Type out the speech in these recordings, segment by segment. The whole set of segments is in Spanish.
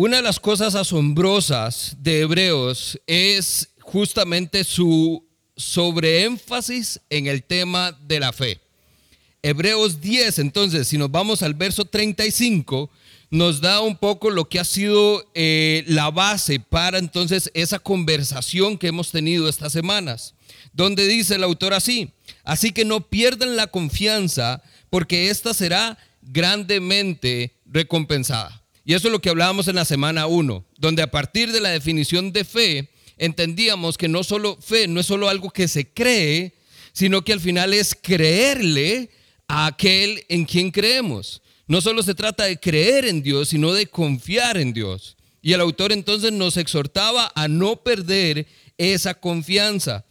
Una de las cosas asombrosas de Hebreos es justamente su sobreénfasis en el tema de la fe. Hebreos 10, entonces, si nos vamos al verso 35, nos da un poco lo que ha sido eh, la base para entonces esa conversación que hemos tenido estas semanas, donde dice el autor así, así que no pierdan la confianza porque ésta será grandemente recompensada. Y eso es lo que hablábamos en la semana 1, donde a partir de la definición de fe, entendíamos que no solo fe, no es solo algo que se cree, sino que al final es creerle a aquel en quien creemos. No solo se trata de creer en Dios, sino de confiar en Dios. Y el autor entonces nos exhortaba a no perder esa confianza.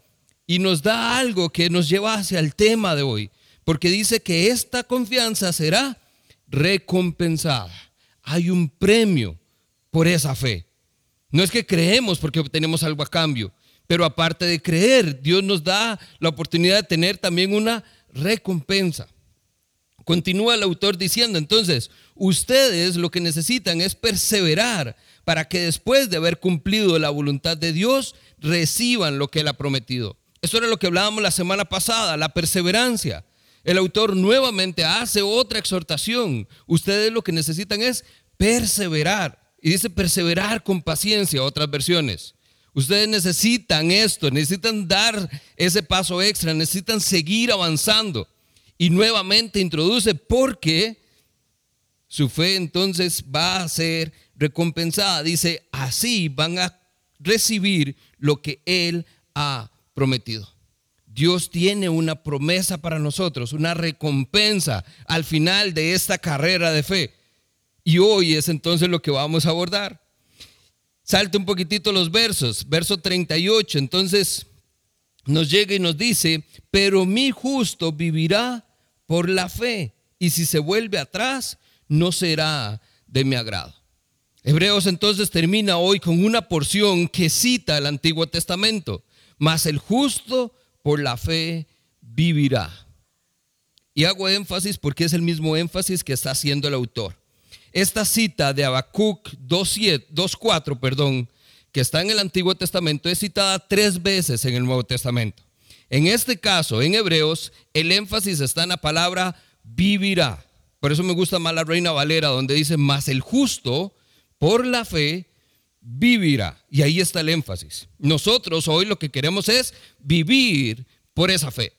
Y nos da algo que nos lleva hacia el tema de hoy, porque dice que esta confianza será recompensada. Hay un premio por esa fe. No es que creemos porque obtenemos algo a cambio, pero aparte de creer, Dios nos da la oportunidad de tener también una recompensa. Continúa el autor diciendo, entonces, ustedes lo que necesitan es perseverar para que después de haber cumplido la voluntad de Dios, reciban lo que Él ha prometido. Eso era lo que hablábamos la semana pasada, la perseverancia. El autor nuevamente hace otra exhortación. Ustedes lo que necesitan es perseverar. Y dice perseverar con paciencia, otras versiones. Ustedes necesitan esto, necesitan dar ese paso extra, necesitan seguir avanzando y nuevamente introduce porque su fe entonces va a ser recompensada. Dice, así van a recibir lo que Él ha prometido. Dios tiene una promesa para nosotros, una recompensa al final de esta carrera de fe. Y hoy es entonces lo que vamos a abordar. Salte un poquitito los versos, verso 38. Entonces nos llega y nos dice, pero mi justo vivirá por la fe, y si se vuelve atrás, no será de mi agrado. Hebreos entonces termina hoy con una porción que cita el Antiguo Testamento, mas el justo por la fe vivirá. Y hago énfasis porque es el mismo énfasis que está haciendo el autor. Esta cita de Habacuc 2.4, perdón, que está en el Antiguo Testamento, es citada tres veces en el Nuevo Testamento. En este caso, en Hebreos, el énfasis está en la palabra vivirá. Por eso me gusta más la Reina Valera, donde dice, más el justo por la fe vivirá. Y ahí está el énfasis. Nosotros hoy lo que queremos es vivir por esa fe.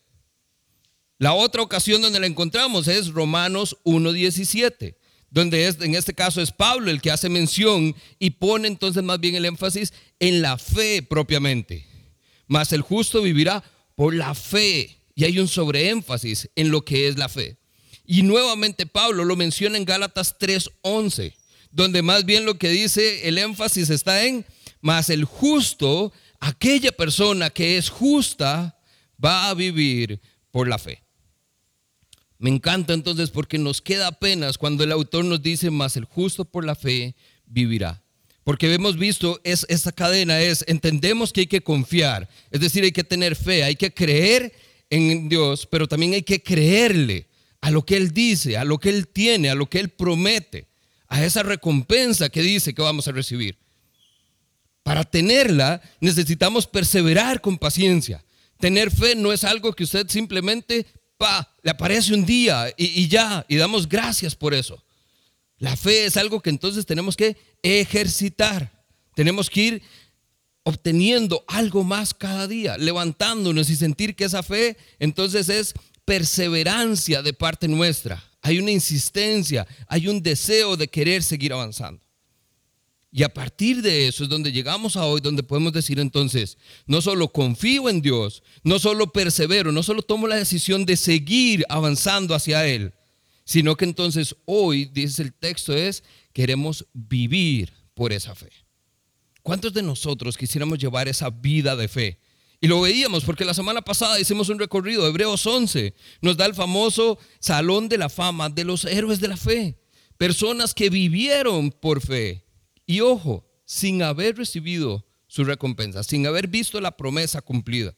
La otra ocasión donde la encontramos es Romanos 1.17, donde es, en este caso es Pablo el que hace mención y pone entonces más bien el énfasis en la fe propiamente. Más el justo vivirá por la fe. Y hay un sobreénfasis en lo que es la fe. Y nuevamente Pablo lo menciona en Gálatas 3:11, donde más bien lo que dice el énfasis está en, más el justo, aquella persona que es justa, va a vivir por la fe. Me encanta entonces porque nos queda apenas cuando el autor nos dice, más el justo por la fe vivirá. Porque hemos visto es, esta cadena es, entendemos que hay que confiar, es decir, hay que tener fe, hay que creer en Dios, pero también hay que creerle a lo que Él dice, a lo que Él tiene, a lo que Él promete, a esa recompensa que dice que vamos a recibir. Para tenerla necesitamos perseverar con paciencia. Tener fe no es algo que usted simplemente, pa, le aparece un día y, y ya, y damos gracias por eso. La fe es algo que entonces tenemos que ejercitar. Tenemos que ir obteniendo algo más cada día, levantándonos y sentir que esa fe entonces es perseverancia de parte nuestra. Hay una insistencia, hay un deseo de querer seguir avanzando. Y a partir de eso es donde llegamos a hoy, donde podemos decir entonces, no solo confío en Dios, no solo persevero, no solo tomo la decisión de seguir avanzando hacia Él, sino que entonces hoy, dice el texto, es queremos vivir por esa fe. ¿Cuántos de nosotros quisiéramos llevar esa vida de fe? Y lo veíamos porque la semana pasada hicimos un recorrido, Hebreos 11, nos da el famoso salón de la fama de los héroes de la fe, personas que vivieron por fe. Y ojo, sin haber recibido su recompensa, sin haber visto la promesa cumplida.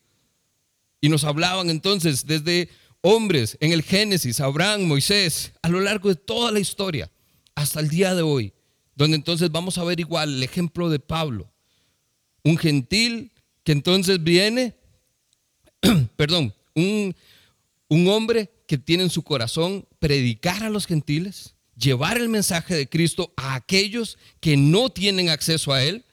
Y nos hablaban entonces desde hombres en el Génesis, Abraham, Moisés, a lo largo de toda la historia, hasta el día de hoy, donde entonces vamos a ver igual el ejemplo de Pablo, un gentil que entonces viene, perdón, un, un hombre que tiene en su corazón predicar a los gentiles, llevar el mensaje de Cristo a aquellos que no tienen acceso a él,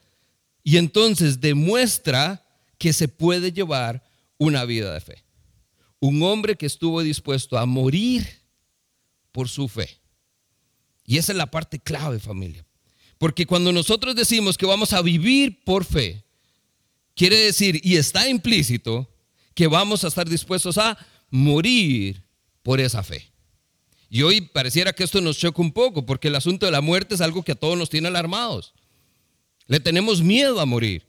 y entonces demuestra que se puede llevar una vida de fe. Un hombre que estuvo dispuesto a morir por su fe. Y esa es la parte clave, familia. Porque cuando nosotros decimos que vamos a vivir por fe, quiere decir, y está implícito, que vamos a estar dispuestos a morir por esa fe. Y hoy pareciera que esto nos choca un poco, porque el asunto de la muerte es algo que a todos nos tiene alarmados. Le tenemos miedo a morir.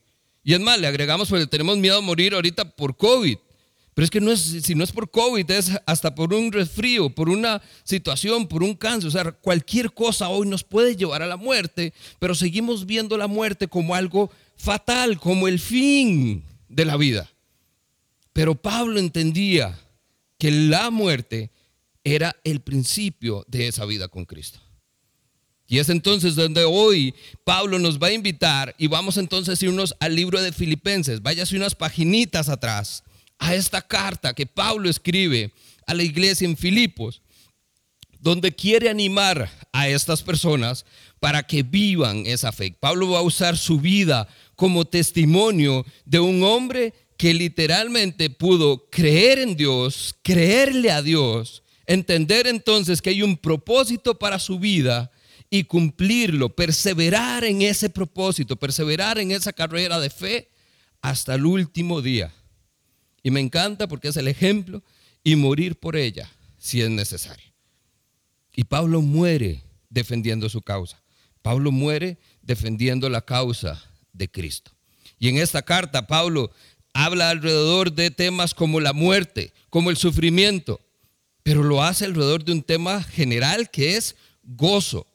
Y es más, le agregamos, pues le tenemos miedo a morir ahorita por COVID. Pero es que no es, si no es por COVID, es hasta por un resfrío, por una situación, por un cáncer. O sea, cualquier cosa hoy nos puede llevar a la muerte, pero seguimos viendo la muerte como algo fatal, como el fin de la vida. Pero Pablo entendía que la muerte era el principio de esa vida con Cristo. Y es entonces donde hoy Pablo nos va a invitar y vamos entonces a irnos al libro de Filipenses. Váyase unas paginitas atrás a esta carta que Pablo escribe a la iglesia en Filipos, donde quiere animar a estas personas para que vivan esa fe. Pablo va a usar su vida como testimonio de un hombre que literalmente pudo creer en Dios, creerle a Dios, entender entonces que hay un propósito para su vida y cumplirlo, perseverar en ese propósito, perseverar en esa carrera de fe hasta el último día. Y me encanta porque es el ejemplo y morir por ella si es necesario. Y Pablo muere defendiendo su causa. Pablo muere defendiendo la causa de Cristo. Y en esta carta Pablo habla alrededor de temas como la muerte, como el sufrimiento, pero lo hace alrededor de un tema general que es gozo,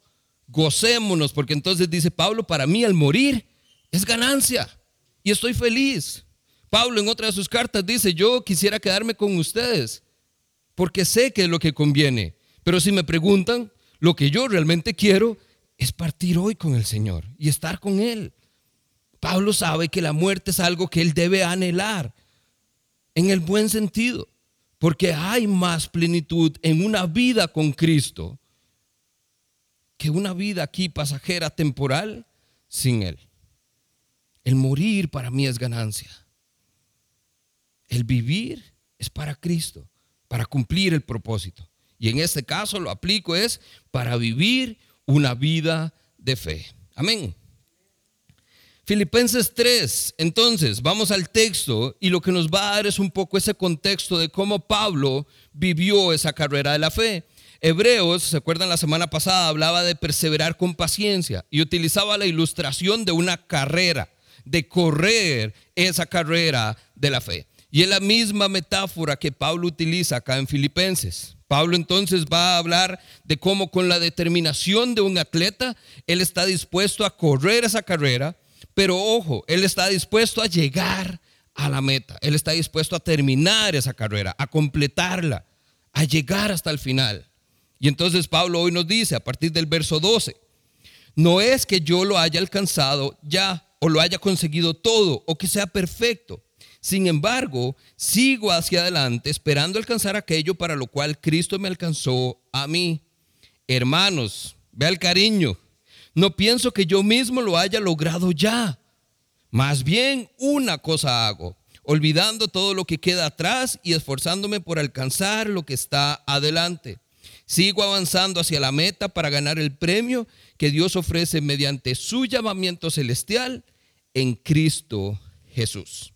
gocémonos, porque entonces dice Pablo, para mí el morir es ganancia y estoy feliz. Pablo en otra de sus cartas dice, yo quisiera quedarme con ustedes, porque sé que es lo que conviene, pero si me preguntan, lo que yo realmente quiero es partir hoy con el Señor y estar con Él. Pablo sabe que la muerte es algo que él debe anhelar en el buen sentido, porque hay más plenitud en una vida con Cristo que una vida aquí pasajera, temporal, sin Él. El morir para mí es ganancia. El vivir es para Cristo, para cumplir el propósito. Y en este caso lo aplico es para vivir una vida de fe. Amén. Filipenses 3, entonces vamos al texto y lo que nos va a dar es un poco ese contexto de cómo Pablo vivió esa carrera de la fe. Hebreos, ¿se acuerdan la semana pasada? Hablaba de perseverar con paciencia y utilizaba la ilustración de una carrera, de correr esa carrera de la fe. Y es la misma metáfora que Pablo utiliza acá en Filipenses. Pablo entonces va a hablar de cómo con la determinación de un atleta, él está dispuesto a correr esa carrera, pero ojo, él está dispuesto a llegar a la meta, él está dispuesto a terminar esa carrera, a completarla, a llegar hasta el final. Y entonces Pablo hoy nos dice a partir del verso 12, no es que yo lo haya alcanzado ya o lo haya conseguido todo o que sea perfecto. Sin embargo, sigo hacia adelante esperando alcanzar aquello para lo cual Cristo me alcanzó a mí. Hermanos, ve el cariño. No pienso que yo mismo lo haya logrado ya. Más bien una cosa hago, olvidando todo lo que queda atrás y esforzándome por alcanzar lo que está adelante. Sigo avanzando hacia la meta para ganar el premio que Dios ofrece mediante su llamamiento celestial en Cristo Jesús.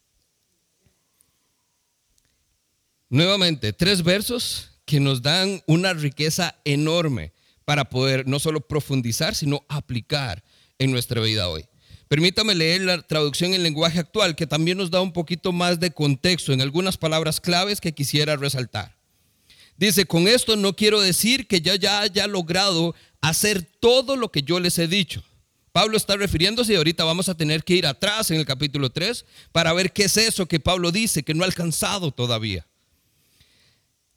Nuevamente, tres versos que nos dan una riqueza enorme para poder no solo profundizar, sino aplicar en nuestra vida hoy. Permítame leer la traducción en lenguaje actual, que también nos da un poquito más de contexto en algunas palabras claves que quisiera resaltar. Dice, con esto no quiero decir que yo ya haya logrado hacer todo lo que yo les he dicho. Pablo está refiriéndose y ahorita vamos a tener que ir atrás en el capítulo 3 para ver qué es eso que Pablo dice que no ha alcanzado todavía.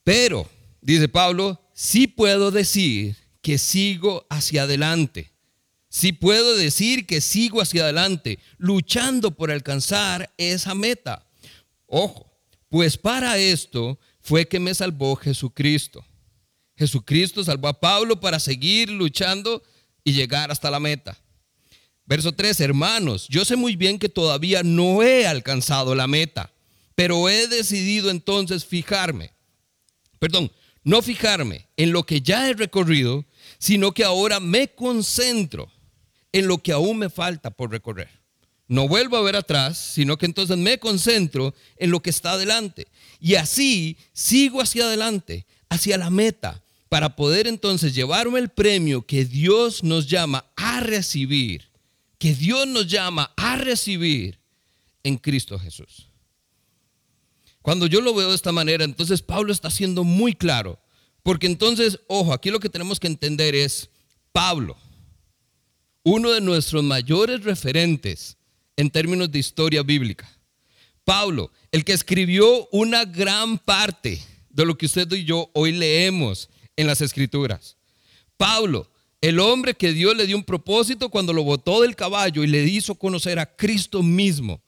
Pero, dice Pablo, sí puedo decir que sigo hacia adelante. sí puedo decir que sigo hacia adelante, luchando por alcanzar esa meta. Ojo, pues para esto fue que me salvó Jesucristo. Jesucristo salvó a Pablo para seguir luchando y llegar hasta la meta. Verso 3, hermanos, yo sé muy bien que todavía no he alcanzado la meta, pero he decidido entonces fijarme, perdón, no fijarme en lo que ya he recorrido, sino que ahora me concentro en lo que aún me falta por recorrer. No vuelvo a ver atrás, sino que entonces me concentro en lo que está adelante. Y así sigo hacia adelante, hacia la meta, para poder entonces llevarme el premio que Dios nos llama a recibir, que Dios nos llama a recibir en Cristo Jesús. Cuando yo lo veo de esta manera, entonces Pablo está siendo muy claro, porque entonces, ojo, aquí lo que tenemos que entender es, Pablo, uno de nuestros mayores referentes en términos de historia bíblica. Pablo, el que escribió una gran parte de lo que usted y yo hoy leemos en las escrituras. Pablo, el hombre que Dios le dio un propósito cuando lo botó del caballo y le hizo conocer a Cristo mismo.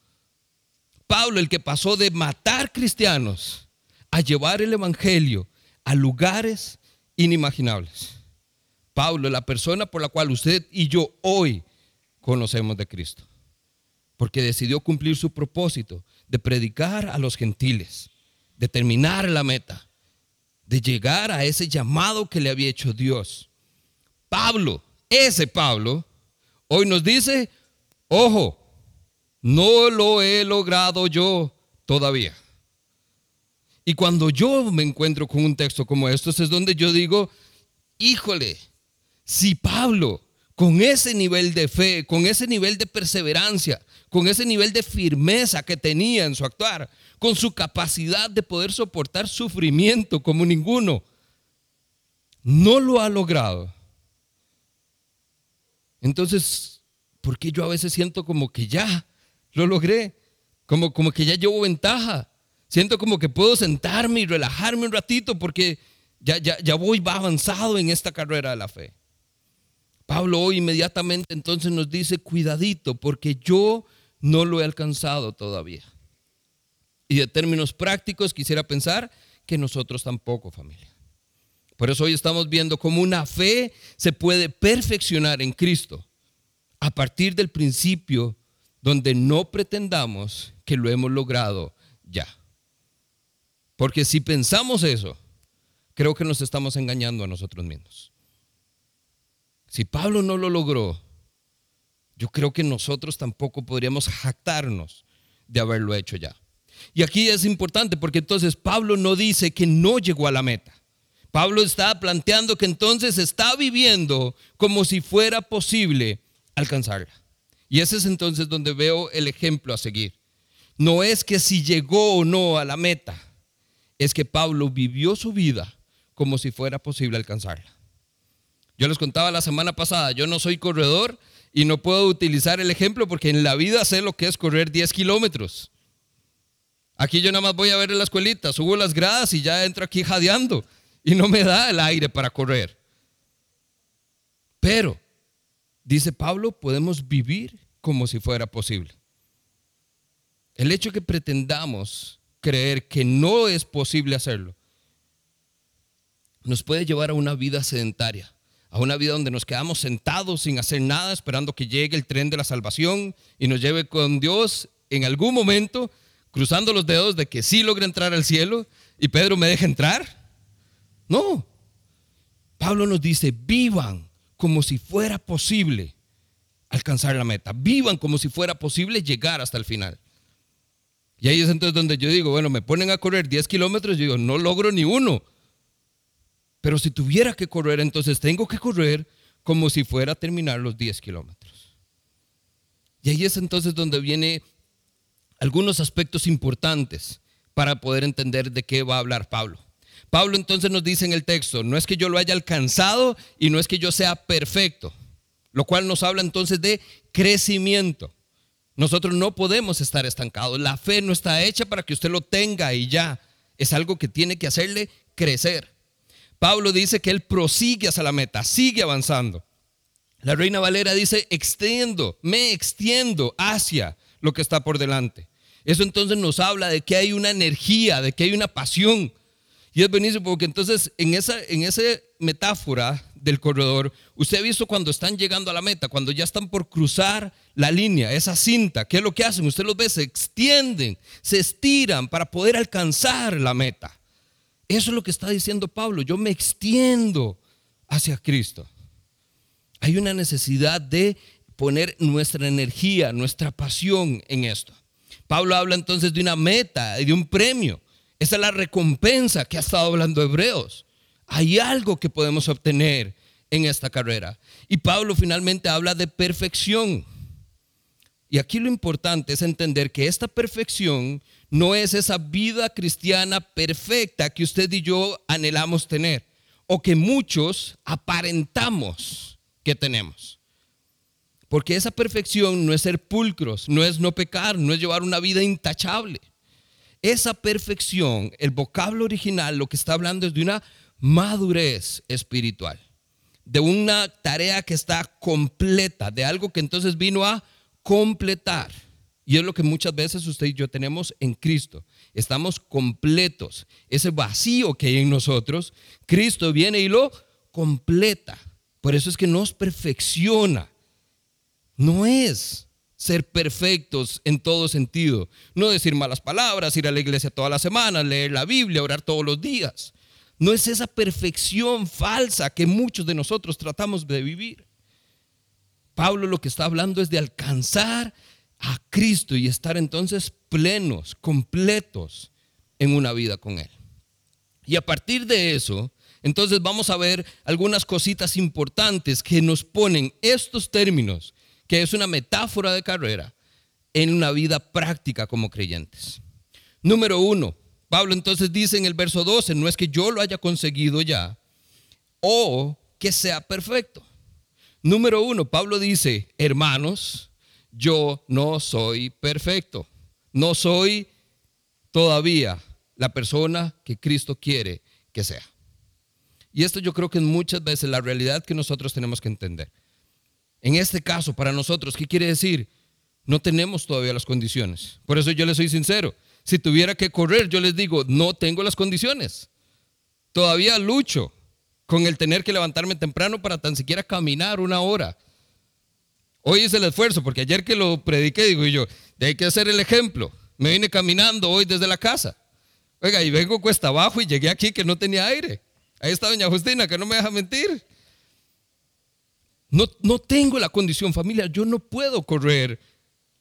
Pablo, el que pasó de matar cristianos a llevar el Evangelio a lugares inimaginables. Pablo, la persona por la cual usted y yo hoy conocemos de Cristo. Porque decidió cumplir su propósito de predicar a los gentiles, de terminar la meta, de llegar a ese llamado que le había hecho Dios. Pablo, ese Pablo, hoy nos dice, ojo, no lo he logrado yo todavía. Y cuando yo me encuentro con un texto como estos es donde yo digo, híjole, si Pablo, con ese nivel de fe, con ese nivel de perseverancia, con ese nivel de firmeza que tenía en su actuar, con su capacidad de poder soportar sufrimiento como ninguno, no lo ha logrado. Entonces, ¿por qué yo a veces siento como que ya lo logré? Como, como que ya llevo ventaja. Siento como que puedo sentarme y relajarme un ratito porque ya, ya, ya voy va avanzado en esta carrera de la fe. Pablo hoy inmediatamente entonces nos dice, cuidadito, porque yo no lo he alcanzado todavía. Y de términos prácticos quisiera pensar que nosotros tampoco, familia. Por eso hoy estamos viendo cómo una fe se puede perfeccionar en Cristo a partir del principio donde no pretendamos que lo hemos logrado ya. Porque si pensamos eso, creo que nos estamos engañando a nosotros mismos. Si Pablo no lo logró, yo creo que nosotros tampoco podríamos jactarnos de haberlo hecho ya. Y aquí es importante porque entonces Pablo no dice que no llegó a la meta. Pablo está planteando que entonces está viviendo como si fuera posible alcanzarla. Y ese es entonces donde veo el ejemplo a seguir. No es que si llegó o no a la meta, es que Pablo vivió su vida como si fuera posible alcanzarla. Yo les contaba la semana pasada, yo no soy corredor y no puedo utilizar el ejemplo porque en la vida sé lo que es correr 10 kilómetros. Aquí yo nada más voy a ver en la escuelita, subo las gradas y ya entro aquí jadeando y no me da el aire para correr. Pero, dice Pablo, podemos vivir como si fuera posible. El hecho que pretendamos creer que no es posible hacerlo nos puede llevar a una vida sedentaria a una vida donde nos quedamos sentados sin hacer nada, esperando que llegue el tren de la salvación y nos lleve con Dios en algún momento, cruzando los dedos de que sí logre entrar al cielo y Pedro me deje entrar. No. Pablo nos dice, vivan como si fuera posible alcanzar la meta, vivan como si fuera posible llegar hasta el final. Y ahí es entonces donde yo digo, bueno, me ponen a correr 10 kilómetros, yo digo, no logro ni uno pero si tuviera que correr, entonces tengo que correr como si fuera a terminar los 10 kilómetros. Y ahí es entonces donde vienen algunos aspectos importantes para poder entender de qué va a hablar Pablo. Pablo entonces nos dice en el texto, no es que yo lo haya alcanzado y no es que yo sea perfecto, lo cual nos habla entonces de crecimiento. Nosotros no podemos estar estancados. La fe no está hecha para que usted lo tenga y ya. Es algo que tiene que hacerle crecer. Pablo dice que él prosigue hacia la meta, sigue avanzando. La Reina Valera dice, extiendo, me extiendo hacia lo que está por delante. Eso entonces nos habla de que hay una energía, de que hay una pasión. Y es buenísimo porque entonces en esa, en esa metáfora del corredor, usted ha visto cuando están llegando a la meta, cuando ya están por cruzar la línea, esa cinta, ¿qué es lo que hacen? Usted los ve, se extienden, se estiran para poder alcanzar la meta. Eso es lo que está diciendo Pablo, yo me extiendo hacia Cristo. Hay una necesidad de poner nuestra energía, nuestra pasión en esto. Pablo habla entonces de una meta y de un premio. Esa es la recompensa que ha estado hablando Hebreos. Hay algo que podemos obtener en esta carrera. Y Pablo finalmente habla de perfección. Y aquí lo importante es entender que esta perfección no es esa vida cristiana perfecta que usted y yo anhelamos tener o que muchos aparentamos que tenemos. Porque esa perfección no es ser pulcros, no es no pecar, no es llevar una vida intachable. Esa perfección, el vocablo original, lo que está hablando es de una madurez espiritual, de una tarea que está completa, de algo que entonces vino a completar. Y es lo que muchas veces usted y yo tenemos en Cristo. Estamos completos. Ese vacío que hay en nosotros, Cristo viene y lo completa. Por eso es que nos perfecciona. No es ser perfectos en todo sentido. No decir malas palabras, ir a la iglesia toda la semana, leer la Biblia, orar todos los días. No es esa perfección falsa que muchos de nosotros tratamos de vivir. Pablo lo que está hablando es de alcanzar a Cristo y estar entonces plenos, completos en una vida con Él. Y a partir de eso, entonces vamos a ver algunas cositas importantes que nos ponen estos términos, que es una metáfora de carrera, en una vida práctica como creyentes. Número uno, Pablo entonces dice en el verso 12, no es que yo lo haya conseguido ya o que sea perfecto. Número uno, Pablo dice, hermanos, yo no soy perfecto. No soy todavía la persona que Cristo quiere que sea. Y esto yo creo que es muchas veces la realidad que nosotros tenemos que entender. En este caso, para nosotros, ¿qué quiere decir? No tenemos todavía las condiciones. Por eso yo les soy sincero. Si tuviera que correr, yo les digo, no tengo las condiciones. Todavía lucho con el tener que levantarme temprano para tan siquiera caminar una hora. Hoy hice el esfuerzo, porque ayer que lo prediqué, digo yo, hay que hacer el ejemplo. Me vine caminando hoy desde la casa. Oiga, y vengo cuesta abajo y llegué aquí que no tenía aire. Ahí está doña Justina, que no me deja mentir. No, no tengo la condición familiar, yo no puedo correr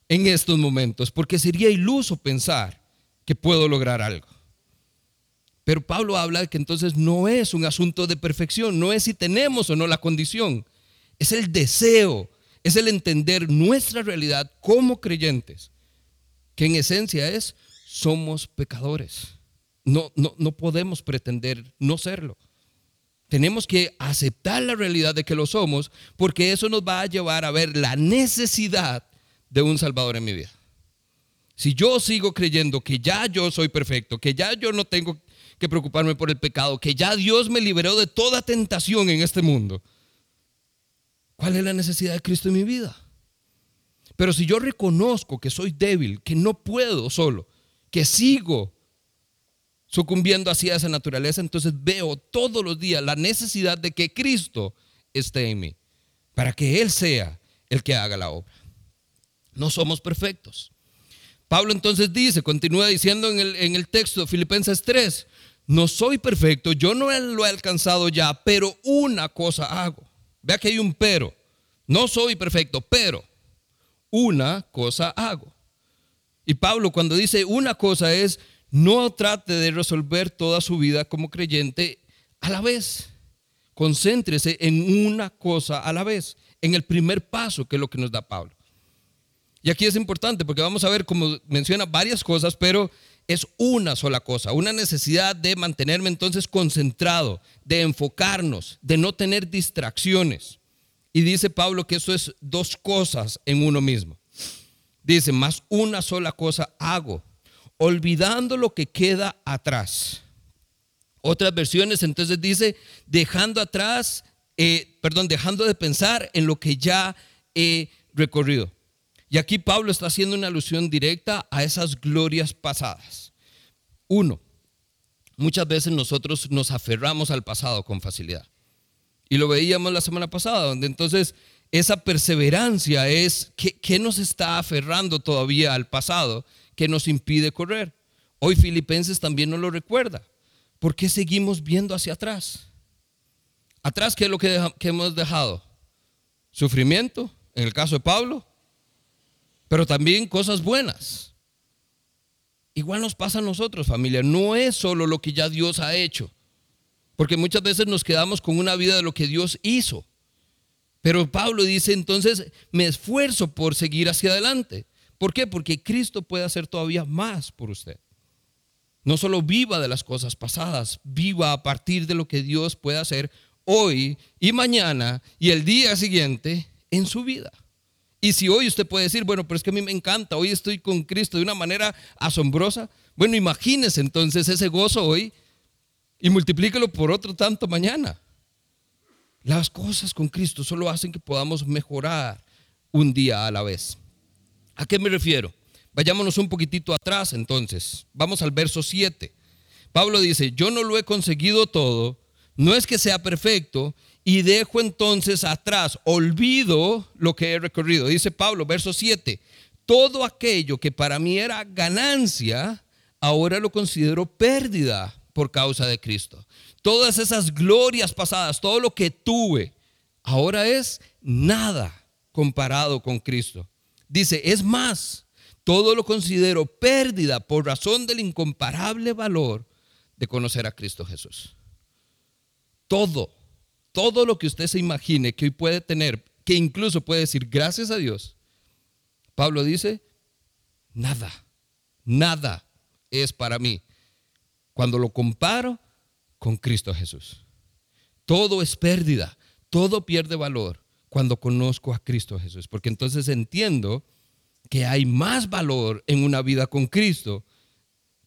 en estos momentos, porque sería iluso pensar que puedo lograr algo. Pero Pablo habla de que entonces no es un asunto de perfección, no es si tenemos o no la condición, es el deseo es el entender nuestra realidad como creyentes, que en esencia es, somos pecadores. No, no, no podemos pretender no serlo. Tenemos que aceptar la realidad de que lo somos, porque eso nos va a llevar a ver la necesidad de un Salvador en mi vida. Si yo sigo creyendo que ya yo soy perfecto, que ya yo no tengo que preocuparme por el pecado, que ya Dios me liberó de toda tentación en este mundo, ¿Cuál es la necesidad de Cristo en mi vida? Pero si yo reconozco que soy débil, que no puedo solo, que sigo sucumbiendo hacia esa naturaleza, entonces veo todos los días la necesidad de que Cristo esté en mí, para que Él sea el que haga la obra. No somos perfectos. Pablo entonces dice, continúa diciendo en el, en el texto Filipenses 3, no soy perfecto, yo no lo he alcanzado ya, pero una cosa hago Vea que hay un pero. No soy perfecto, pero una cosa hago. Y Pablo cuando dice una cosa es, no trate de resolver toda su vida como creyente a la vez. Concéntrese en una cosa a la vez, en el primer paso que es lo que nos da Pablo. Y aquí es importante porque vamos a ver, como menciona varias cosas, pero es una sola cosa, una necesidad de mantenerme entonces concentrado, de enfocarnos, de no tener distracciones. Y dice Pablo que eso es dos cosas en uno mismo. Dice, más una sola cosa hago, olvidando lo que queda atrás. Otras versiones entonces dice, dejando atrás eh, perdón, dejando de pensar en lo que ya he recorrido. Y aquí Pablo está haciendo una alusión directa a esas glorias pasadas. Uno, muchas veces nosotros nos aferramos al pasado con facilidad. Y lo veíamos la semana pasada, donde entonces esa perseverancia es que, nos está aferrando todavía al pasado que nos impide correr. Hoy Filipenses también nos lo recuerda. ¿Por qué seguimos viendo hacia atrás? Atrás, ¿qué es lo que, que hemos dejado? Sufrimiento, en el caso de Pablo, pero también cosas buenas. Igual nos pasa a nosotros, familia. No es solo lo que ya Dios ha hecho. Porque muchas veces nos quedamos con una vida de lo que Dios hizo. Pero Pablo dice entonces, me esfuerzo por seguir hacia adelante. ¿Por qué? Porque Cristo puede hacer todavía más por usted. No solo viva de las cosas pasadas, viva a partir de lo que Dios puede hacer hoy y mañana y el día siguiente en su vida. Y si hoy usted puede decir, bueno, pero es que a mí me encanta, hoy estoy con Cristo de una manera asombrosa, bueno, imagínese entonces ese gozo hoy y multiplíquelo por otro tanto mañana. Las cosas con Cristo solo hacen que podamos mejorar un día a la vez. ¿A qué me refiero? Vayámonos un poquitito atrás entonces. Vamos al verso 7. Pablo dice, yo no lo he conseguido todo, no es que sea perfecto, y dejo entonces atrás, olvido lo que he recorrido. Dice Pablo, verso 7, todo aquello que para mí era ganancia, ahora lo considero pérdida por causa de Cristo todas esas glorias pasadas, todo lo que tuve, ahora es nada comparado con Cristo. Dice, es más, todo lo considero pérdida por razón del incomparable valor de conocer a Cristo Jesús. Todo, todo lo que usted se imagine que hoy puede tener, que incluso puede decir gracias a Dios, Pablo dice, nada, nada es para mí. Cuando lo comparo con Cristo Jesús. Todo es pérdida, todo pierde valor cuando conozco a Cristo Jesús, porque entonces entiendo que hay más valor en una vida con Cristo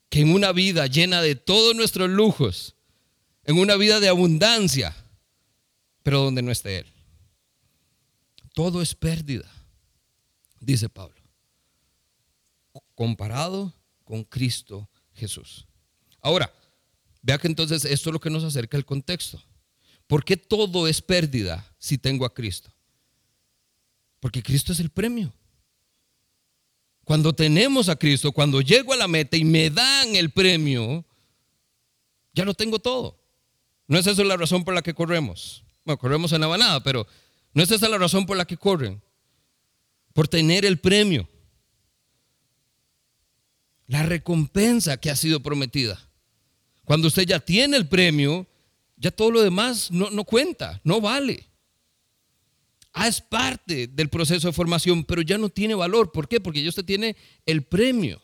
que en una vida llena de todos nuestros lujos, en una vida de abundancia, pero donde no esté Él. Todo es pérdida, dice Pablo, comparado con Cristo Jesús. Ahora, Vea que entonces esto es lo que nos acerca al contexto. ¿Por qué todo es pérdida si tengo a Cristo? Porque Cristo es el premio. Cuando tenemos a Cristo, cuando llego a la meta y me dan el premio, ya lo tengo todo. No es esa la razón por la que corremos. Bueno, corremos en la banada, pero no es esa la razón por la que corren. Por tener el premio. La recompensa que ha sido prometida. Cuando usted ya tiene el premio, ya todo lo demás no, cuenta, no vale. Ah, es parte del proceso de formación, pero ya no tiene valor. ¿Por qué? Porque ya usted tiene el premio.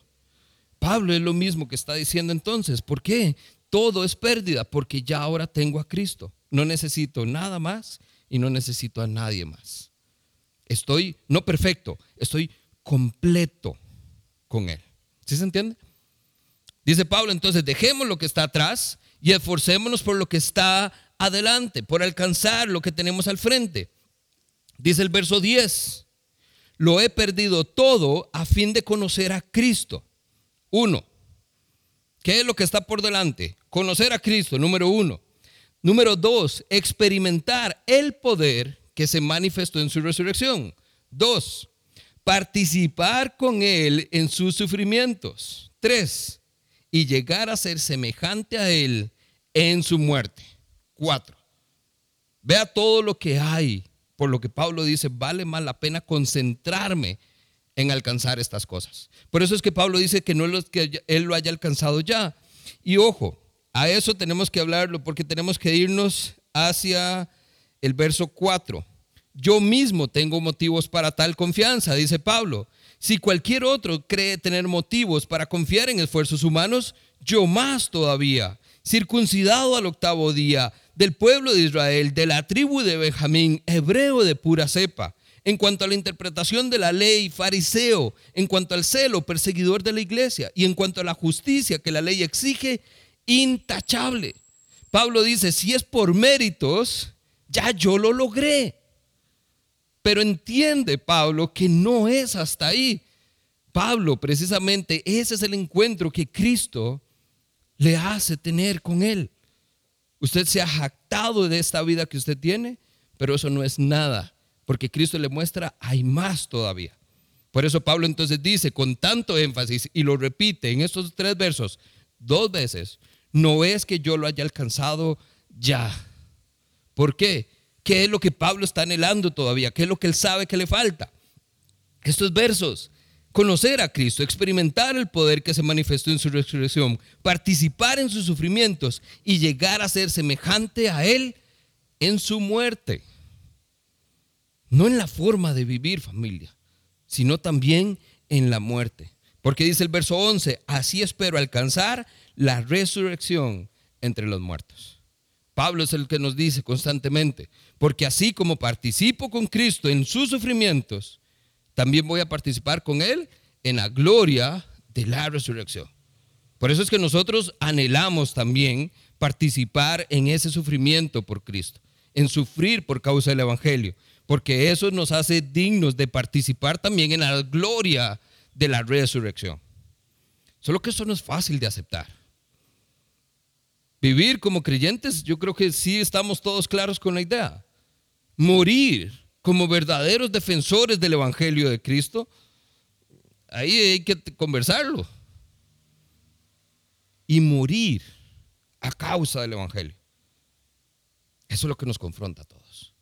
Pablo es lo mismo que está diciendo entonces. ¿Por qué? Todo es pérdida porque ya ahora tengo a Cristo. No necesito nada más y no necesito a nadie más. Estoy, no perfecto, estoy completo con Él. ¿Sí se entiende? Dice Pablo, entonces dejemos lo que está atrás y esforcémonos por lo que está adelante, por alcanzar lo que tenemos al frente. Dice el verso 10, lo he perdido todo a fin de conocer a Cristo. Uno, ¿qué es lo que está por delante? Conocer a Cristo, número uno. Número dos, experimentar el poder que se manifestó en su resurrección. Dos, participar con Él en sus sufrimientos. Tres, y llegar a ser semejante a Él en su muerte. Cuatro. Vea todo lo que hay, por lo que Pablo dice, vale más la pena concentrarme en alcanzar estas cosas. Por eso es que Pablo dice que no es que Él lo haya alcanzado ya. Y ojo, a eso tenemos que hablarlo porque tenemos que irnos hacia el verso 4. Yo mismo tengo motivos para tal confianza, dice Pablo. Si cualquier otro cree tener motivos para confiar en esfuerzos humanos, yo más todavía, circuncidado al octavo día, del pueblo de Israel, de la tribu de Benjamín, hebreo de pura cepa, en cuanto a la interpretación de la ley, fariseo, en cuanto al celo, perseguidor de la iglesia, y en cuanto a la justicia que la ley exige, intachable. Pablo dice, si es por méritos, ya yo lo logré. Pero entiende Pablo que no es hasta ahí. Pablo, precisamente, ese es el encuentro que Cristo le hace tener con él. Usted se ha jactado de esta vida que usted tiene, pero eso no es nada, porque Cristo le muestra, hay más todavía. Por eso Pablo entonces dice con tanto énfasis y lo repite en estos tres versos dos veces, no es que yo lo haya alcanzado ya. ¿Por qué? ¿Qué es lo que Pablo está anhelando todavía? ¿Qué es lo que él sabe que le falta? Estos versos, conocer a Cristo, experimentar el poder que se manifestó en su resurrección, participar en sus sufrimientos y llegar a ser semejante a Él en su muerte. No en la forma de vivir familia, sino también en la muerte. Porque dice el verso 11, así espero alcanzar la resurrección entre los muertos. Pablo es el que nos dice constantemente, porque así como participo con Cristo en sus sufrimientos, también voy a participar con Él en la gloria de la resurrección. Por eso es que nosotros anhelamos también participar en ese sufrimiento por Cristo, en sufrir por causa del Evangelio, porque eso nos hace dignos de participar también en la gloria de la resurrección. Solo que eso no es fácil de aceptar. Vivir como creyentes, yo creo que sí estamos todos claros con la idea. Morir como verdaderos defensores del Evangelio de Cristo, ahí hay que conversarlo. Y morir a causa del Evangelio. Eso es lo que nos confronta a todos.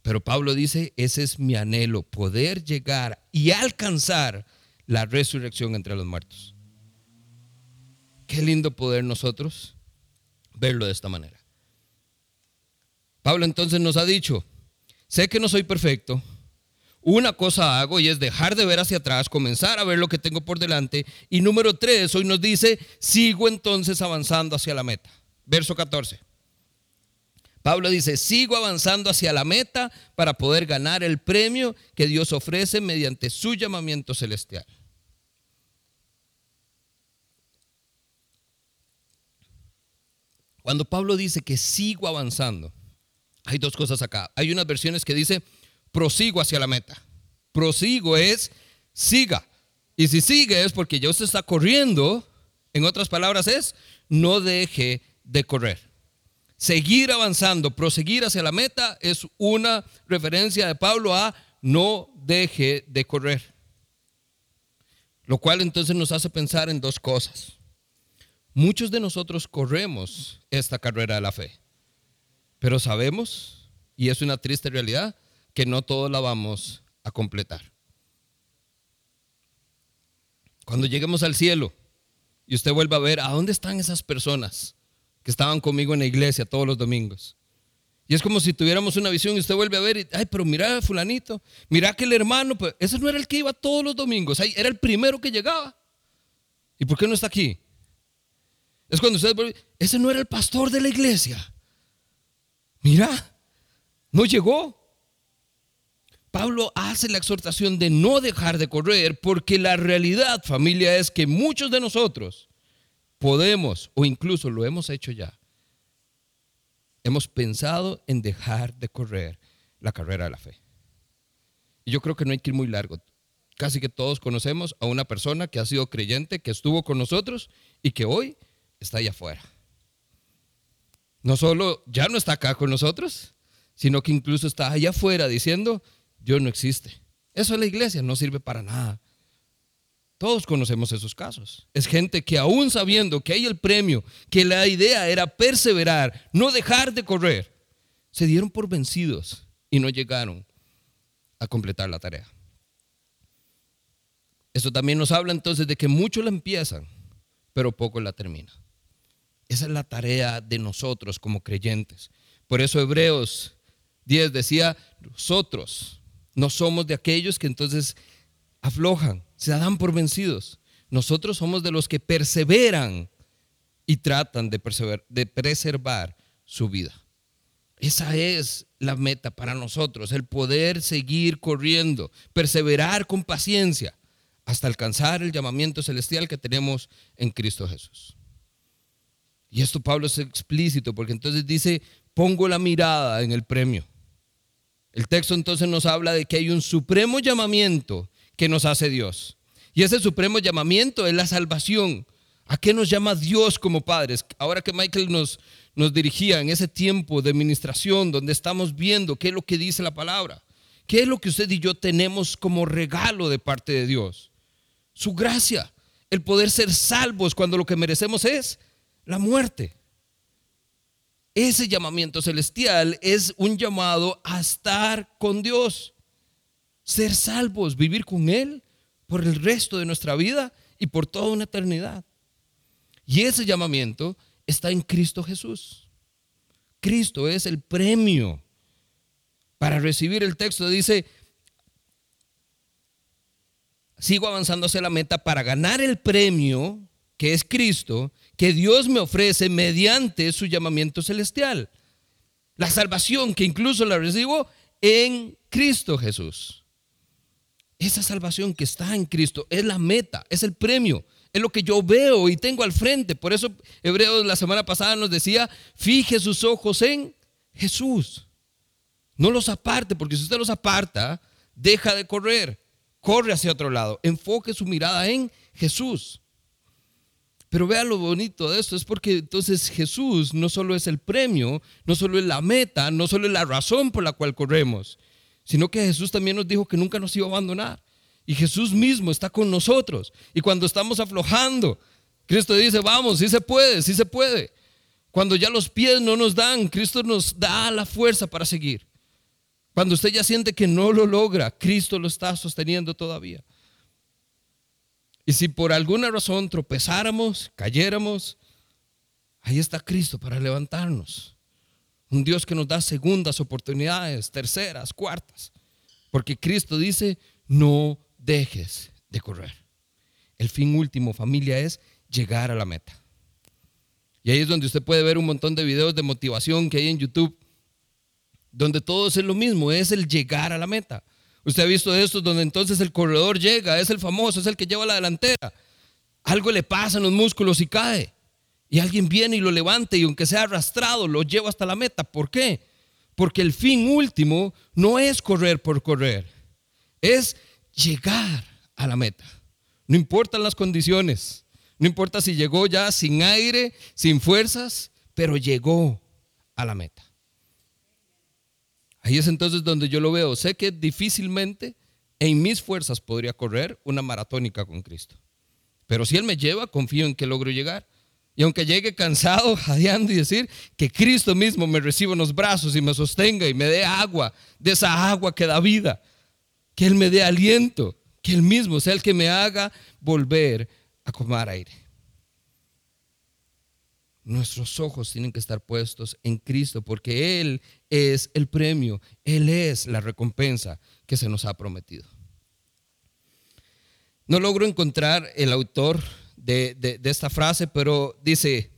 Pero Pablo dice, ese es mi anhelo, poder llegar y alcanzar la resurrección entre los muertos. Qué lindo poder nosotros verlo de esta manera. Pablo entonces nos ha dicho, sé que no soy perfecto, una cosa hago y es dejar de ver hacia atrás, comenzar a ver lo que tengo por delante. Y número tres, hoy nos dice, sigo entonces avanzando hacia la meta. Verso 14. Pablo dice, sigo avanzando hacia la meta para poder ganar el premio que Dios ofrece mediante su llamamiento celestial. Cuando Pablo dice que sigo avanzando, hay dos cosas acá. Hay unas versiones que dice, prosigo hacia la meta. Prosigo es, siga. Y si sigue es porque ya usted está corriendo, en otras palabras es, no deje de correr. Seguir avanzando, proseguir hacia la meta es una referencia de Pablo a no deje de correr. Lo cual entonces nos hace pensar en dos cosas. Muchos de nosotros corremos esta carrera de la fe, pero sabemos, y es una triste realidad, que no todos la vamos a completar. Cuando lleguemos al cielo y usted vuelva a ver a dónde están esas personas que estaban conmigo en la iglesia todos los domingos. Y es como si tuviéramos una visión y usted vuelve a ver, y, ay, pero mira fulanito, mira que el hermano, pues, ese no era el que iba todos los domingos, era el primero que llegaba. ¿Y por qué no está aquí? Es cuando usted vuelve, ese no era el pastor de la iglesia. Mira, no llegó. Pablo hace la exhortación de no dejar de correr porque la realidad, familia, es que muchos de nosotros podemos, o incluso lo hemos hecho ya, hemos pensado en dejar de correr la carrera de la fe. Y yo creo que no hay que ir muy largo. Casi que todos conocemos a una persona que ha sido creyente, que estuvo con nosotros y que hoy está allá afuera. No solo ya no está acá con nosotros, sino que incluso está allá afuera diciendo, Dios no existe. Eso es la iglesia, no sirve para nada. Todos conocemos esos casos. Es gente que aún sabiendo que hay el premio, que la idea era perseverar, no dejar de correr, se dieron por vencidos y no llegaron a completar la tarea. Esto también nos habla entonces de que muchos la empiezan, pero pocos la terminan. Esa es la tarea de nosotros como creyentes. Por eso Hebreos 10 decía, nosotros no somos de aquellos que entonces aflojan, se dan por vencidos. Nosotros somos de los que perseveran y tratan de, de preservar su vida. Esa es la meta para nosotros, el poder seguir corriendo, perseverar con paciencia hasta alcanzar el llamamiento celestial que tenemos en Cristo Jesús. Y esto Pablo es explícito porque entonces dice, pongo la mirada en el premio. El texto entonces nos habla de que hay un supremo llamamiento que nos hace Dios. Y ese supremo llamamiento es la salvación. ¿A qué nos llama Dios como padres? Ahora que Michael nos, nos dirigía en ese tiempo de administración donde estamos viendo qué es lo que dice la palabra, qué es lo que usted y yo tenemos como regalo de parte de Dios. Su gracia, el poder ser salvos cuando lo que merecemos es la muerte. Ese llamamiento celestial es un llamado a estar con Dios, ser salvos, vivir con Él por el resto de nuestra vida y por toda una eternidad. Y ese llamamiento está en Cristo Jesús. Cristo es el premio para recibir el texto. Dice, sigo avanzando hacia la meta para ganar el premio que es Cristo, que Dios me ofrece mediante su llamamiento celestial. La salvación que incluso la recibo en Cristo Jesús. Esa salvación que está en Cristo es la meta, es el premio, es lo que yo veo y tengo al frente. Por eso Hebreos la semana pasada nos decía, fije sus ojos en Jesús. No los aparte, porque si usted los aparta, deja de correr, corre hacia otro lado. Enfoque su mirada en Jesús. Pero vea lo bonito de esto, es porque entonces Jesús no solo es el premio, no solo es la meta, no solo es la razón por la cual corremos, sino que Jesús también nos dijo que nunca nos iba a abandonar. Y Jesús mismo está con nosotros. Y cuando estamos aflojando, Cristo dice, vamos, sí se puede, sí se puede. Cuando ya los pies no nos dan, Cristo nos da la fuerza para seguir. Cuando usted ya siente que no lo logra, Cristo lo está sosteniendo todavía. Y si por alguna razón tropezáramos, cayéramos, ahí está Cristo para levantarnos. Un Dios que nos da segundas oportunidades, terceras, cuartas. Porque Cristo dice, no dejes de correr. El fin último, familia, es llegar a la meta. Y ahí es donde usted puede ver un montón de videos de motivación que hay en YouTube, donde todo es lo mismo, es el llegar a la meta. Usted ha visto esto donde entonces el corredor llega, es el famoso, es el que lleva la delantera. Algo le pasa en los músculos y cae. Y alguien viene y lo levanta y aunque sea arrastrado, lo lleva hasta la meta. ¿Por qué? Porque el fin último no es correr por correr, es llegar a la meta. No importan las condiciones, no importa si llegó ya sin aire, sin fuerzas, pero llegó a la meta. Ahí es entonces donde yo lo veo. Sé que difícilmente en mis fuerzas podría correr una maratónica con Cristo. Pero si Él me lleva, confío en que logro llegar. Y aunque llegue cansado, jadeando y decir que Cristo mismo me reciba en los brazos y me sostenga y me dé agua, de esa agua que da vida, que Él me dé aliento, que Él mismo sea el que me haga volver a comer aire. Nuestros ojos tienen que estar puestos en Cristo porque Él es el premio, Él es la recompensa que se nos ha prometido. No logro encontrar el autor de, esta frase, pero dice,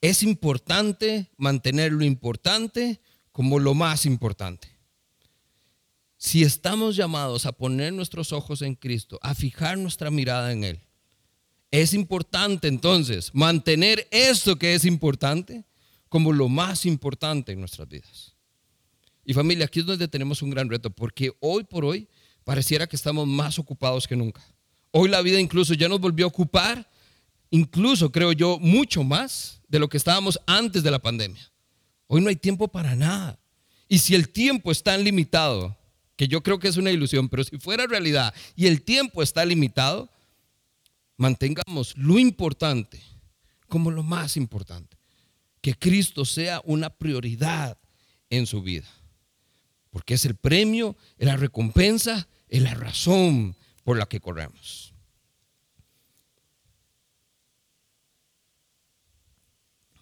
es importante mantener lo importante como lo más importante. Si estamos llamados a poner nuestros ojos en Cristo, a fijar nuestra mirada en Él, es importante entonces mantener esto que es importante como lo más importante en nuestras vidas. Y familia, aquí es donde tenemos un gran reto, porque hoy por hoy pareciera que estamos más ocupados que nunca. Hoy la vida incluso ya nos volvió a ocupar, incluso creo yo, mucho más de lo que estábamos antes de la pandemia. Hoy no hay tiempo para nada. Y si el tiempo es tan limitado, que yo creo que es una ilusión, pero si fuera realidad y el tiempo está limitado, mantengamos lo importante como lo más importante. Que Cristo sea una prioridad en su vida. Porque es el premio, es la recompensa, es la razón por la que corremos.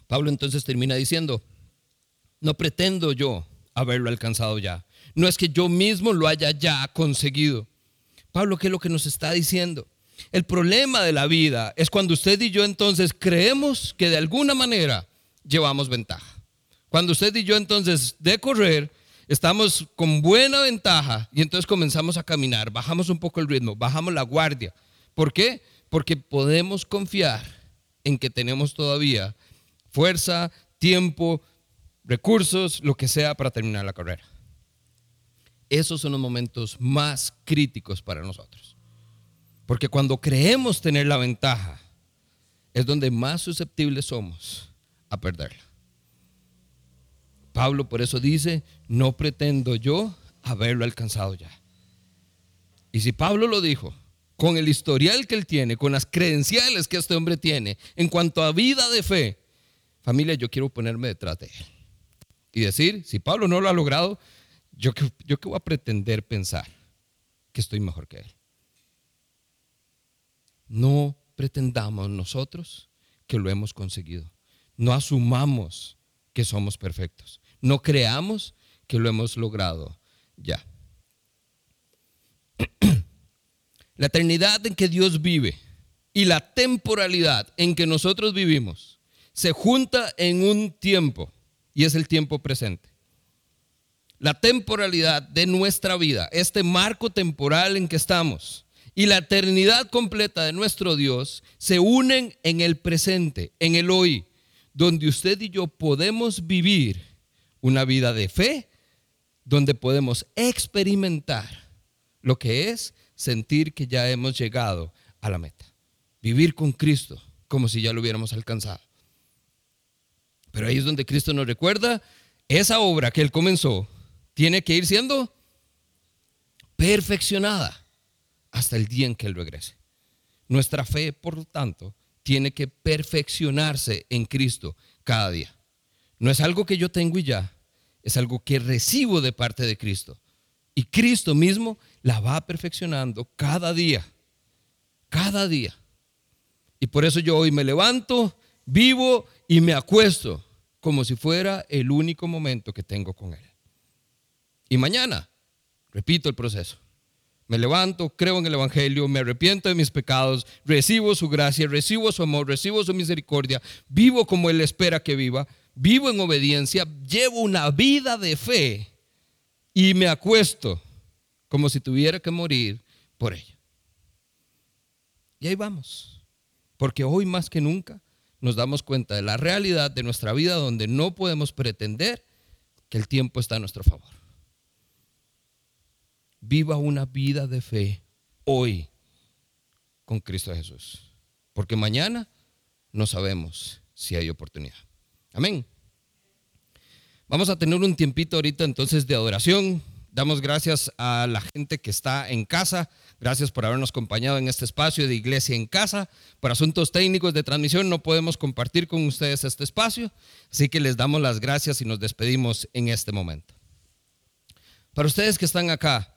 Pablo entonces termina diciendo, no pretendo yo haberlo alcanzado ya. No es que yo mismo lo haya ya conseguido. Pablo, ¿qué es lo que nos está diciendo? El problema de la vida es cuando usted y yo entonces creemos que de alguna manera llevamos ventaja. Cuando usted y yo entonces de correr estamos con buena ventaja y entonces comenzamos a caminar, bajamos un poco el ritmo, bajamos la guardia. ¿Por qué? Porque podemos confiar en que tenemos todavía fuerza, tiempo, recursos, lo que sea para terminar la carrera. Esos son los momentos más críticos para nosotros. Porque cuando creemos tener la ventaja, es donde más susceptibles somos a perderla. Pablo por eso dice, no pretendo yo haberlo alcanzado ya. Y si Pablo lo dijo, con el historial que él tiene, con las credenciales que este hombre tiene, en cuanto a vida de fe, familia, yo quiero ponerme detrás de él. Y decir, si Pablo no lo ha logrado, yo, yo qué voy a pretender pensar que estoy mejor que él. No pretendamos nosotros que lo hemos conseguido. No asumamos que somos perfectos. No creamos que lo hemos logrado ya. La eternidad en que Dios vive y la temporalidad en que nosotros vivimos se junta en un tiempo y es el tiempo presente. La temporalidad de nuestra vida, este marco temporal en que estamos y la eternidad completa de nuestro Dios se unen en el presente, en el hoy, donde usted y yo podemos vivir una vida de fe, donde podemos experimentar lo que es sentir que ya hemos llegado a la meta. Vivir con Cristo como si ya lo hubiéramos alcanzado. Pero ahí es donde Cristo nos recuerda, esa obra que Él comenzó tiene que ir siendo perfeccionada hasta el día en que Él regrese. Nuestra fe, por lo tanto, tiene que perfeccionarse en Cristo cada día. No es algo que yo tengo y ya, es algo que recibo de parte de Cristo. Y Cristo mismo la va perfeccionando cada día, cada día. Y por eso yo hoy me levanto, vivo y me acuesto como si fuera el único momento que tengo con Él. Y mañana, repito el proceso. Me levanto, creo en el Evangelio, me arrepiento de mis pecados, recibo su gracia, recibo su amor, recibo su misericordia, vivo como Él espera que viva, vivo en obediencia, llevo una vida de fe y me acuesto como si tuviera que morir por ella. Y ahí vamos, porque hoy más que nunca nos damos cuenta de la realidad de nuestra vida donde no podemos pretender que el tiempo está a nuestro favor. Viva una vida de fe hoy con Cristo Jesús, porque mañana no sabemos si hay oportunidad. Amén. Vamos a tener un tiempito ahorita entonces de adoración. Damos gracias a la gente que está en casa. Gracias por habernos acompañado en este espacio de Iglesia en Casa. Por asuntos técnicos de transmisión no podemos compartir con ustedes este espacio, así que les damos las gracias y nos despedimos en este momento. Para ustedes que están acá,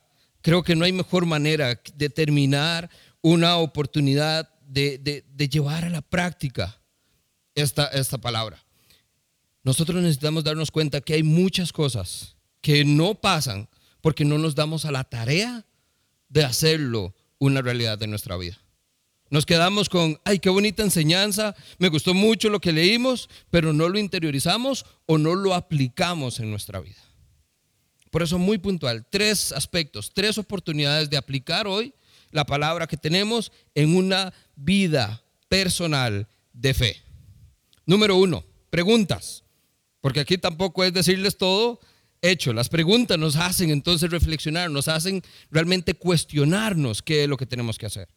creo que no hay mejor manera de terminar una oportunidad de, llevar a la práctica esta, esta palabra. Nosotros necesitamos darnos cuenta que hay muchas cosas que no pasan porque no nos damos a la tarea de hacerlo una realidad de nuestra vida. Nos quedamos con, ay, qué bonita enseñanza, me gustó mucho lo que leímos, pero no lo interiorizamos o no lo aplicamos en nuestra vida. Por eso muy puntual, tres aspectos, tres oportunidades de aplicar hoy la palabra que tenemos en una vida personal de fe. Número uno, preguntas. Porque aquí tampoco es decirles todo hecho. Las preguntas nos hacen entonces reflexionar, nos hacen realmente cuestionarnos qué es lo que tenemos que hacer.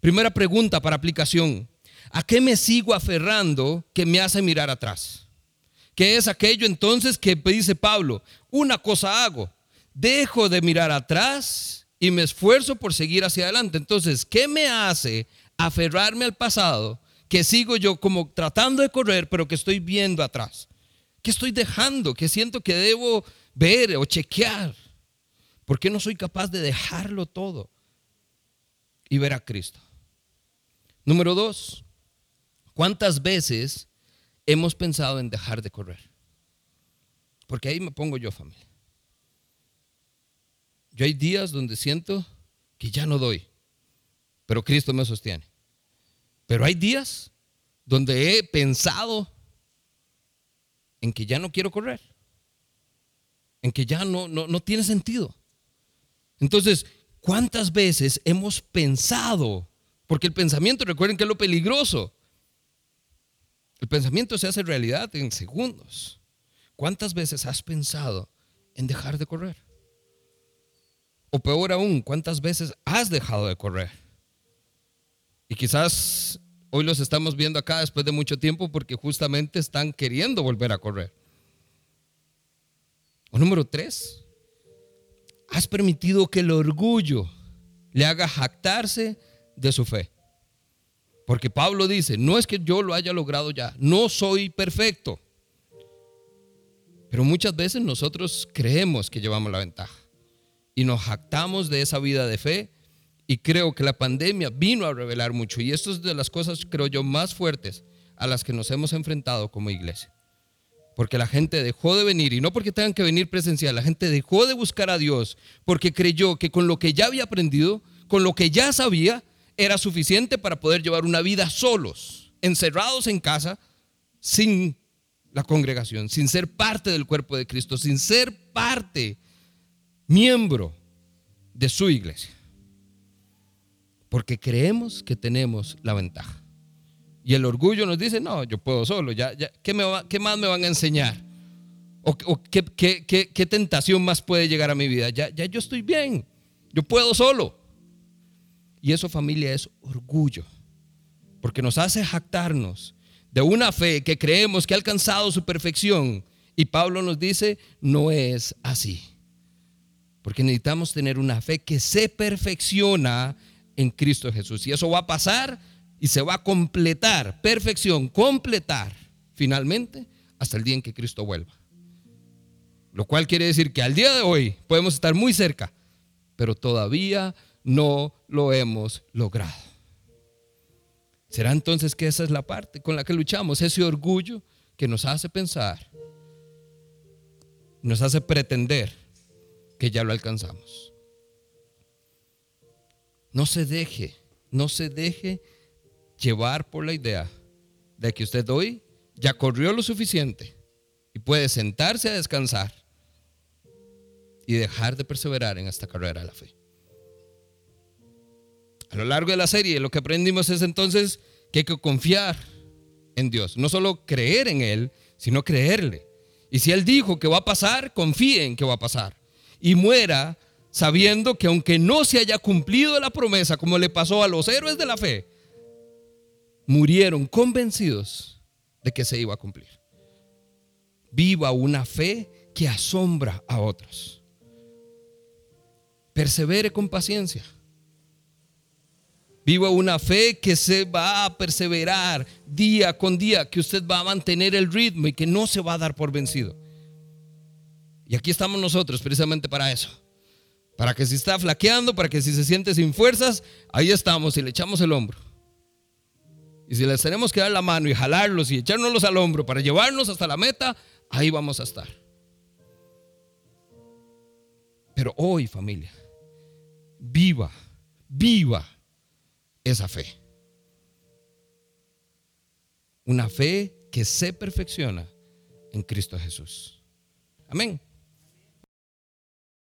Primera pregunta para aplicación. ¿A qué me sigo aferrando que me hace mirar atrás? ¿Qué es aquello entonces que dice Pablo? Una cosa hago, dejo de mirar atrás y me esfuerzo por seguir hacia adelante. Entonces, ¿qué me hace aferrarme al pasado que sigo yo como tratando de correr, pero que estoy viendo atrás? ¿Qué estoy dejando? ¿Qué siento que debo ver o chequear? ¿Por qué no soy capaz de dejarlo todo y ver a Cristo? Número dos, ¿cuántas veces hemos pensado en dejar de correr? Porque ahí me pongo yo, familia. Yo hay días donde siento que ya no doy, pero Cristo me sostiene. Pero hay días donde he pensado en que ya no quiero correr, en que ya no, no, tiene sentido. Entonces, ¿cuántas veces hemos pensado? Porque el pensamiento, recuerden que es lo peligroso. El pensamiento se hace realidad en segundos. ¿cuántas veces has pensado en dejar de correr? O peor aún, ¿cuántas veces has dejado de correr? Y quizás hoy los estamos viendo acá después de mucho tiempo porque justamente están queriendo volver a correr. O número tres, has permitido que el orgullo le haga jactarse de su fe. Porque Pablo dice, no es que yo lo haya logrado ya, no soy perfecto. Pero muchas veces nosotros creemos que llevamos la ventaja y nos jactamos de esa vida de fe y creo que la pandemia vino a revelar mucho y esto es de las cosas, creo yo, más fuertes a las que nos hemos enfrentado como iglesia. Porque la gente dejó de venir, y no porque tengan que venir presencial, la gente dejó de buscar a Dios porque creyó que con lo que ya había aprendido, con lo que ya sabía, era suficiente para poder llevar una vida solos, encerrados en casa, sin la congregación, sin ser parte del cuerpo de Cristo, sin ser parte, miembro de su iglesia. Porque creemos que tenemos la ventaja. Y el orgullo nos dice, no, yo puedo solo, ya, ya, ¿qué, me ¿qué más me van a enseñar? ¿O, qué, qué, tentación más puede llegar a mi vida? Ya, ya yo estoy bien, yo puedo solo. Y eso familia es orgullo, porque nos hace jactarnos de una fe que creemos que ha alcanzado su perfección. Y Pablo nos dice, no es así. Porque necesitamos tener una fe que se perfecciona en Cristo Jesús. Y eso va a pasar y se va a completar, perfección, completar, finalmente, hasta el día en que Cristo vuelva. Lo cual quiere decir que al día de hoy podemos estar muy cerca, pero todavía no lo hemos logrado. ¿Será entonces que esa es la parte con la que luchamos? Ese orgullo que nos hace pensar, nos hace pretender que ya lo alcanzamos. No se deje, no se deje llevar por la idea de que usted hoy ya corrió lo suficiente y puede sentarse a descansar y dejar de perseverar en esta carrera de la fe. A lo largo de la serie lo que aprendimos es entonces que hay que confiar en Dios, no solo creer en Él, sino creerle. Y si Él dijo que va a pasar, confíe en que va a pasar. Y muera sabiendo que aunque no se haya cumplido la promesa como le pasó a los héroes de la fe, murieron convencidos de que se iba a cumplir. Viva una fe que asombra a otros. Persevere con paciencia. Viva una fe que se va a perseverar día con día, que usted va a mantener el ritmo y que no se va a dar por vencido. Y aquí estamos nosotros precisamente para eso para que si está flaqueando, para que si se siente sin fuerzas, ahí estamos y le echamos el hombro. Y si les tenemos que dar la mano y jalarlos y echárnoslos al hombro para llevarnos hasta la meta, ahí vamos a estar. Pero hoy, familia, viva, viva esa fe. Una fe que se perfecciona en Cristo Jesús. Amén.